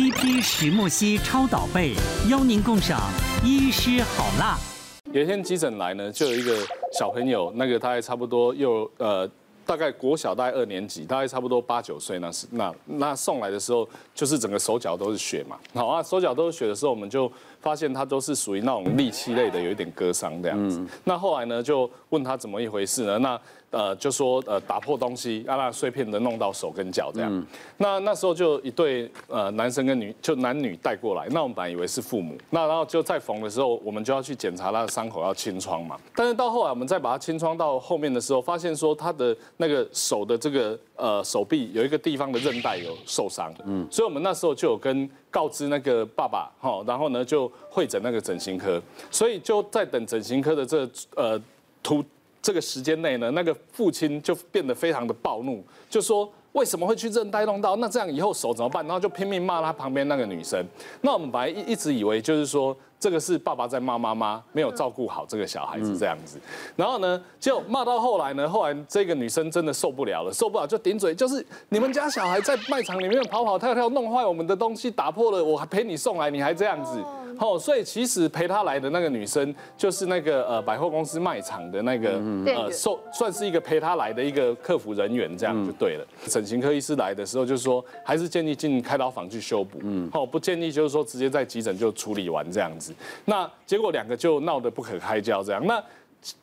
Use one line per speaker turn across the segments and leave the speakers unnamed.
CP 石墨烯超导被，邀您共赏医师好辣。
有一天急诊来呢，就有一个小朋友，那个他还差不多又呃。大概国小大概二年级，大概差不多八九岁那是，那那送来的时候，就是整个手脚都是血嘛。好啊，手脚都是血的时候，我们就发现他都是属于那种利器类的，有一点割伤这样子。那后来呢，就问他怎么一回事呢？那呃，就说呃打破东西，让那碎片的弄到手跟脚这样。嗯、那那时候就一对呃男生跟女，就男女带过来。那我们本来以为是父母。那然后就在缝的时候，我们就要去检查他的伤口要清创嘛。但是到后来我们再把它清创到后面的时候，发现说他的那个手的这个呃手臂有一个地方的韧带有受伤。嗯。所以我们那时候就有跟告知那个爸爸哈，然后呢就会诊那个整形科。所以就在等整形科的这、呃图。这个时间内呢，那个父亲就变得非常的暴怒，就说为什么会去韧带弄到？那这样以后手怎么办？然后就拼命骂他旁边那个女生。那我们本来一一直以为就是说这个是爸爸在骂妈妈，没有照顾好这个小孩子这样子。然后呢，就骂到后来呢，后来这个女生真的受不了了，受不了就顶嘴，就是你们家小孩在卖场里面跑跑跳跳，弄坏我们的东西，打破了，我还陪你送来，你还这样子。哦，所以其实陪他来的那个女生，就是那个呃百货公司卖场的那个呃受算是一个陪他来的一个客服人员，这样就对了。整形科医师来的时候，就是说还是建议进开刀房去修补，嗯，哦，不建议就是说直接在急诊就处理完这样子。那结果两个就闹得不可开交这样。那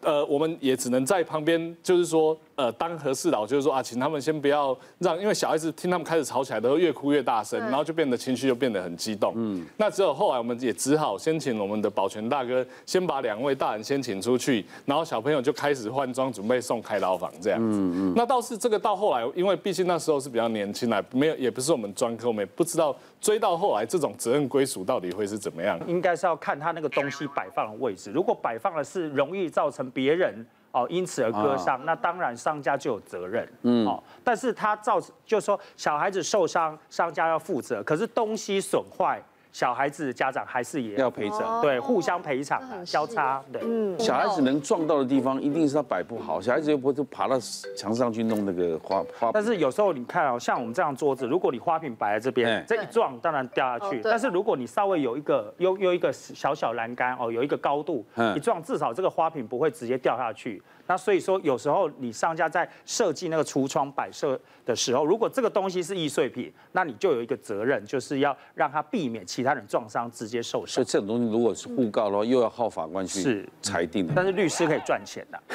呃，我们也只能在旁边，就是说，呃，当和事佬，就是说啊，请他们先不要让，因为小孩子听他们开始吵起来，都越哭越大声，然后就变得情绪就变得很激动。嗯，那只有后来我们也只好先请我们的保全大哥，先把两位大人先请出去，然后小朋友就开始换装，准备送开牢房这样子。嗯嗯。那倒是这个到后来，因为毕竟那时候是比较年轻啊，没有也不是我们专科，我们也不知道追到后来这种责任归属到底会是怎么样。
应该是要看他那个东西摆放的位置，如果摆放的是容易造造成别人哦，因此而割伤，那当然商家就有责任。嗯，哦，但是他造成，就是说小孩子受伤，商家要负责。可是东西损坏。小孩子家长还是也要赔偿，对，互相赔偿，交叉，对。嗯，
小孩子能撞到的地方，一定是他摆不好。小孩子又不会爬到墙上去弄那个花花。
但是有时候你看哦，像我们这样桌子，如果你花瓶摆在这边，这一撞当然掉下去。但是如果你稍微有一个有有一个小小栏杆哦，有一个高度，一撞至少这个花瓶不会直接掉下去。那所以说，有时候你商家在设计那个橱窗摆设的时候，如果这个东西是易碎品，那你就有一个责任，就是要让它避免其他人撞伤，直接受伤。
所以这种东西如果是互告的话，又要靠法官去裁定的。
但是律师可以赚钱的。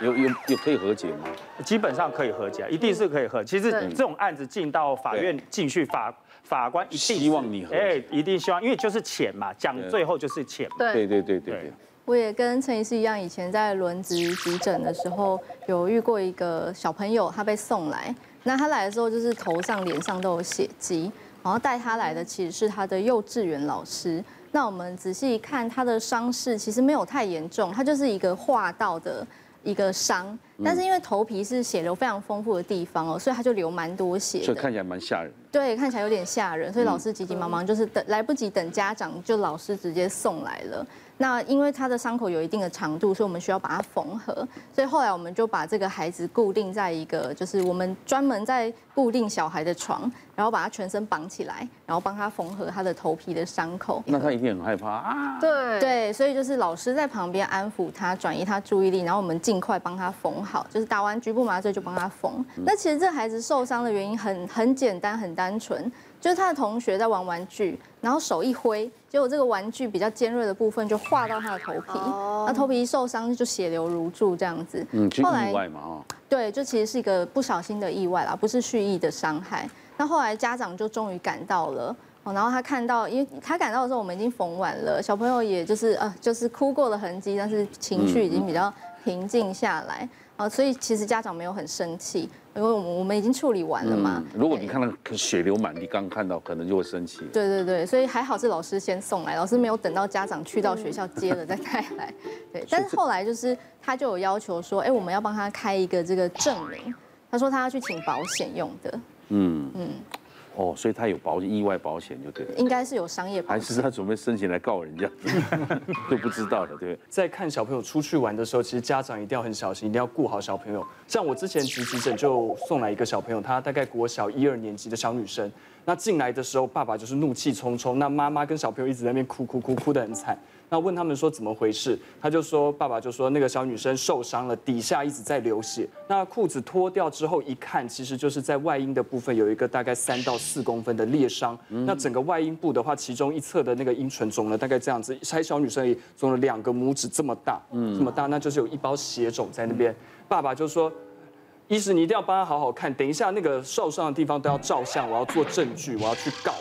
有有有可以和解吗？
基本上可以和解，一定是可以和。其实这种案子进到法院进去，法法官一定
希望你和解，
哎，一定希望，因为就是钱嘛，讲最后就是钱。
对对对对对。
我也跟陈医师一样，以前在轮值急诊的时候，有遇过一个小朋友，他被送来。那他来的时候，就是头上、脸上都有血迹，然后带他来的其实是他的幼稚园老师。那我们仔细一看，他的伤势其实没有太严重，他就是一个化道的一个伤，但是因为头皮是血流非常丰富的地方哦，所以他就流蛮多血，
所以看起来蛮吓人。
对，看起来有点吓人，所以老师急急忙忙就是等来不及等家长，就老师直接送来了。那因为他的伤口有一定的长度，所以我们需要把它缝合。所以后来我们就把这个孩子固定在一个，就是我们专门在固定小孩的床，然后把他全身绑起来，然后帮他缝合他的头皮的伤口。
那他一定很害怕啊。
对对，所以就是老师在旁边安抚他，转移他注意力，然后我们尽快帮他缝好，就是打完局部麻醉就帮他缝。那其实这孩子受伤的原因很很简单，很单纯。就是他的同学在玩玩具，然后手一挥，结果这个玩具比较尖锐的部分就划到他的头皮，那头皮一受伤就血流如注这样子。
嗯，后来意外嘛，哦，
对，就其实是一个不小心的意外啦，不是蓄意的伤害。那后来家长就终于赶到了，哦，然后他看到，因为他赶到的时候我们已经缝完了，小朋友也就是呃就是哭过的痕迹，但是情绪已经比较平静下来。啊，所以其实家长没有很生气，因为我们我们已经处理完了嘛。
如果你看到血流满地，刚看到可能就会生气。
对对对，所以还好是老师先送来，老师没有等到家长去到学校接了再带来。对，但是后来就是他就有要求说，哎，我们要帮他开一个这个证明，他说他要去请保险用的。嗯嗯，
哦，所以他有保意外保险就对了。
应该是有商业保险，
还是他准备申请来告人家，就不知道了，对。
在看小朋友出去玩的时候，其实家长一定要很小心，一定要顾好小朋友。像我之前急急诊就送来一个小朋友，他大概国小一二年级的小女生。那进来的时候，爸爸就是怒气冲冲，那妈妈跟小朋友一直在那边哭哭哭，哭得很惨。那问他们说怎么回事，他就说爸爸就说那个小女生受伤了，底下一直在流血。那裤子脱掉之后一看，其实就是在外阴的部分有一个大概三到四公分的裂伤。那整个外阴部的话，其中一侧的那个阴唇肿了大概这样子，才小女生也肿了两个拇指这么大，嗯，这么大，那就是有一包血肿在那边。爸爸就说。医师，你一定要帮他好好看。等一下那个受伤的地方都要照相，我要做证据，我要去告。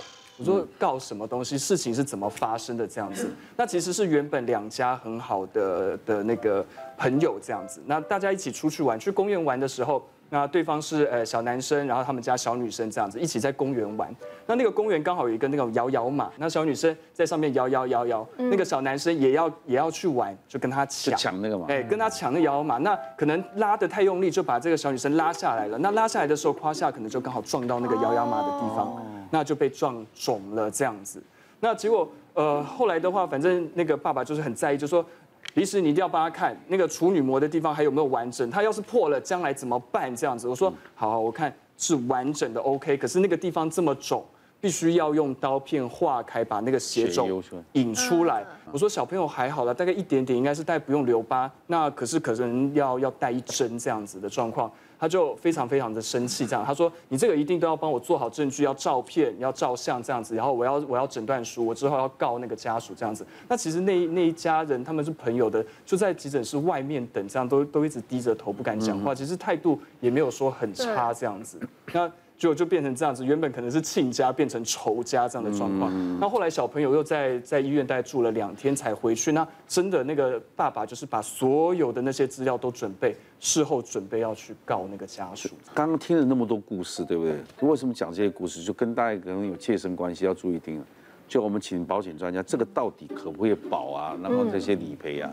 我说告什么东西？事情是怎么发生的？这样子，那其实是原本两家很好的的那个朋友这样子。那大家一起出去玩，去公园玩的时候。那对方是呃小男生，然后他们家小女生这样子一起在公园玩。那那个公园刚好有一个那种摇摇马，那小女生在上面摇摇摇摇，那个小男生也要也要去玩，就跟他抢
抢那个马，
哎，跟他抢那摇摇马。那可能拉的太用力，就把这个小女生拉下来了。那拉下来的时候，胯下可能就刚好撞到那个摇摇马的地方，那就被撞肿了这样子。那结果呃后来的话，反正那个爸爸就是很在意，就说。李师，你一定要帮他看那个处女膜的地方还有没有完整，他要是破了，将来怎么办？这样子，我说好，好，我看是完整的，OK。可是那个地方这么肿，必须要用刀片划开，把那个血肿引出来。我说小朋友还好了，大概一点点，应该是带不用留疤。那可是可能要要带一针这样子的状况。他就非常非常的生气，这样他说：“你这个一定都要帮我做好证据，要照片，要照相这样子，然后我要我要诊断书，我之后要告那个家属这样子。”那其实那那一家人他们是朋友的，就在急诊室外面等，这样都都一直低着头不敢讲话，其实态度也没有说很差这样子。那。就就变成这样子，原本可能是亲家变成仇家这样的状况。那后来小朋友又在在医院待住了两天才回去。那真的那个爸爸就是把所有的那些资料都准备，事后准备要去告那个家属。
刚刚听了那么多故事，对不对？为什么讲这些故事？就跟大家可能有切身关系，要注意听了。就我们请保险专家，这个到底可不可以保啊？然后这些理赔啊？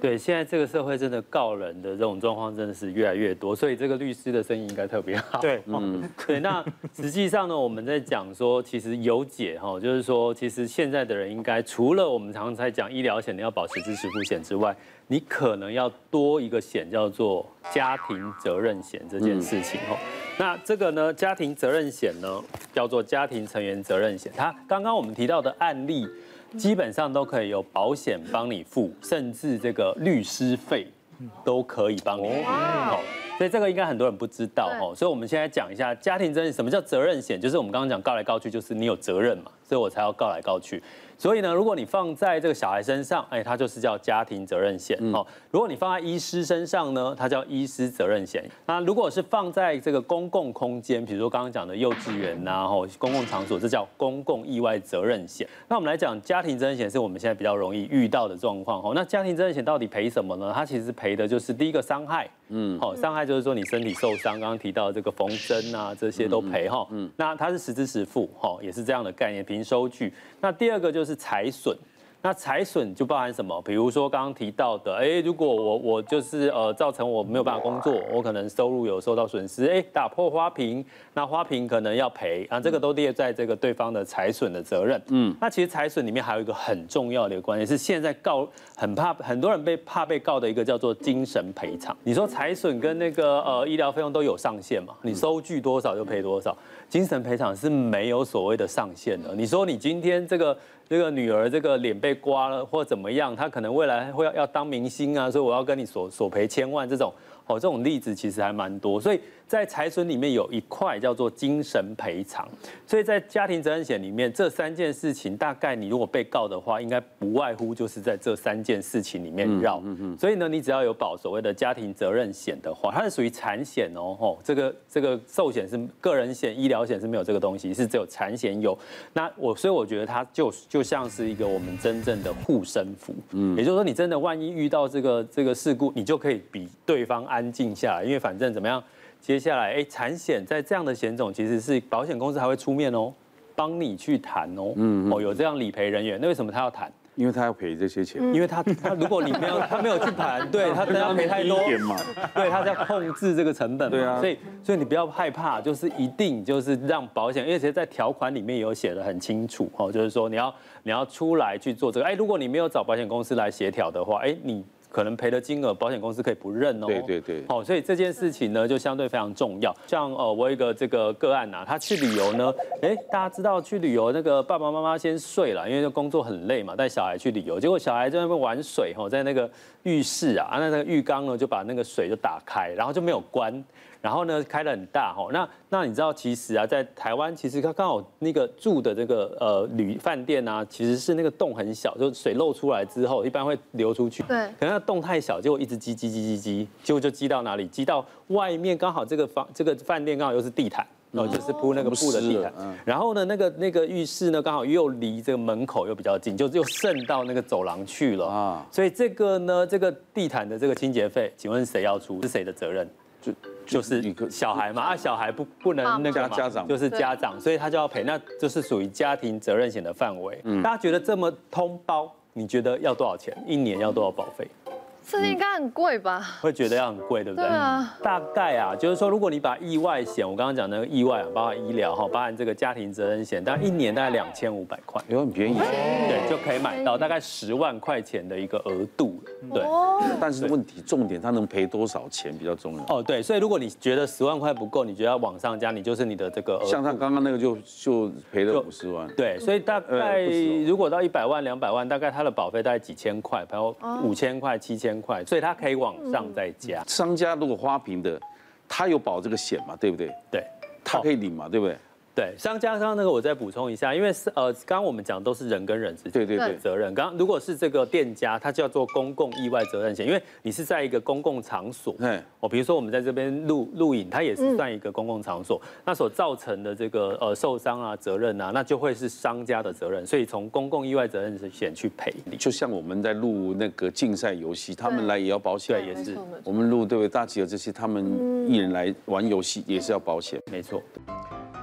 对，现在这个社会真的告人的这种状况真的是越来越多，所以这个律师的生意应该特别好。
对，
嗯，对。那实际上呢，我们在讲说，其实有解哈，就是说，其实现在的人应该除了我们常常在讲医疗险你要保持支持付险之外，你可能要多一个险叫做家庭责任险这件事情哦。那这个呢，家庭责任险呢叫做家庭成员责任险，它刚刚我们提到的案例。基本上都可以有保险帮你付，甚至这个律师费都可以帮你付。哦，所以这个应该很多人不知道哦。所以我们现在讲一下家庭责任险，什么叫责任险？就是我们刚刚讲告来告去，就是你有责任嘛，所以我才要告来告去。所以呢，如果你放在这个小孩身上，哎，它就是叫家庭责任险哦。如果你放在医师身上呢，它叫医师责任险。那如果是放在这个公共空间，比如说刚刚讲的幼稚园呐，吼，公共场所，这叫公共意外责任险。那我们来讲家庭责任险，是我们现在比较容易遇到的状况。哦，那家庭责任险到底赔什么呢？它其实赔的就是第一个伤害，嗯，好，伤害就是说你身体受伤，刚刚提到这个缝针啊，这些都赔哈。嗯，那它是实支实付，哈，也是这样的概念，零收据。那第二个就是财损。那财损就包含什么？比如说刚刚提到的，哎，如果我我就是呃造成我没有办法工作，我可能收入有受到损失，哎，打破花瓶，那花瓶可能要赔啊，这个都列在这个对方的财损的责任。嗯，那其实财损里面还有一个很重要的一个观念是，现在告很怕很多人被怕被告的一个叫做精神赔偿。你说财损跟那个呃医疗费用都有上限嘛？你收据多少就赔多少，精神赔偿是没有所谓的上限的。你说你今天这个。这个女儿这个脸被刮了或怎么样，他可能未来会要要当明星啊，所以我要跟你索索赔千万这种，哦，这种例子其实还蛮多，所以。在财损里面有一块叫做精神赔偿，所以在家庭责任险里面，这三件事情大概你如果被告的话，应该不外乎就是在这三件事情里面绕。所以呢，你只要有保所谓的家庭责任险的话，它是属于产险哦，吼，这个这个寿险是个人险、医疗险是没有这个东西，是只有产险有。那我所以我觉得它就就像是一个我们真正的护身符。嗯。也就是说，你真的万一遇到这个这个事故，你就可以比对方安静下来，因为反正怎么样。接下来，哎，产险在这样的险种，其实是保险公司还会出面哦，帮你去谈哦，嗯，哦，有这样理赔人员，那为什么他要谈？
因为他要赔这些钱，
因为他他如果你没有 他没有去盘，对他他要赔太多
嘛，
对他在控制这个成本嘛，
对啊，
所以所以你不要害怕，就是一定就是让保险，因为其实在条款里面有写的很清楚哦，就是说你要你要出来去做这个，哎，如果你没有找保险公司来协调的话，哎，你。可能赔的金额，保险公司可以不认哦。
对对对。
好，所以这件事情呢，就相对非常重要。像呃，我有一个这个个案呐，他去旅游呢，哎，大家知道去旅游那个爸爸妈妈先睡了，因为工作很累嘛，带小孩去旅游，结果小孩在那边玩水哈，在那个浴室啊，那那个浴缸呢就把那个水就打开，然后就没有关。然后呢，开的很大哈，那那你知道其实啊，在台湾其实它刚好那个住的这个呃旅饭店啊，其实是那个洞很小，就水漏出来之后，一般会流出去。
对。
可能那洞太小，结果一直积积积积积，结果就积到哪里？积到外面，刚好这个房这个饭店刚好又是地毯，然后就是铺那个布的地毯。嗯。然后呢，那个那个浴室呢，刚好又离这个门口又比较近，就又渗到那个走廊去了啊。所以这个呢，这个地毯的这个清洁费，请问谁要出？是谁的责任？就。就是小孩嘛，啊，小孩不不能那个
家长
就是家长，所以他就要赔，那就是属于家庭责任险的范围。嗯，大家觉得这么通包，你觉得要多少钱？一年要多少保费？
这应该很贵吧？
会觉得要很贵，对不对？
对啊。
大概啊，就是说，如果你把意外险，我刚刚讲那个意外啊，包含医疗哈，包含这个家庭责任险，大概一年大概两千五百块，
有很便宜。
对，就可以买到大概十万块钱的一个额度。对。
但是问题重点，它能赔多少钱比较重要。
哦，对，所以如果你觉得十万块不够，你觉得要往上加，你就是你的这个。
像他刚刚那个就就赔了五十万。
对，所以大概如果到一百万、两百万，大概他的保费大概几千块，然后五千块、七千块，所以他可以。往上再加，
商家如果花瓶的，他有保这个险嘛，对不对？
对，
他可以领嘛，对不对？
对，商家刚刚那个我再补充一下，因为是呃，刚刚我们讲都是人跟人之间对对对责任。刚刚如果是这个店家，他叫做公共意外责任险，因为你是在一个公共场所，对，哦，比如说我们在这边录录影，它也是算一个公共场所，那所造成的这个呃受伤啊责任啊，那就会是商家的责任，所以从公共意外责任险去赔。
就像我们在录那个竞赛游戏，他们来也要保险，
也是
我们录对不对？大吉尔这些他们艺人来玩游戏也是要保险，
没错。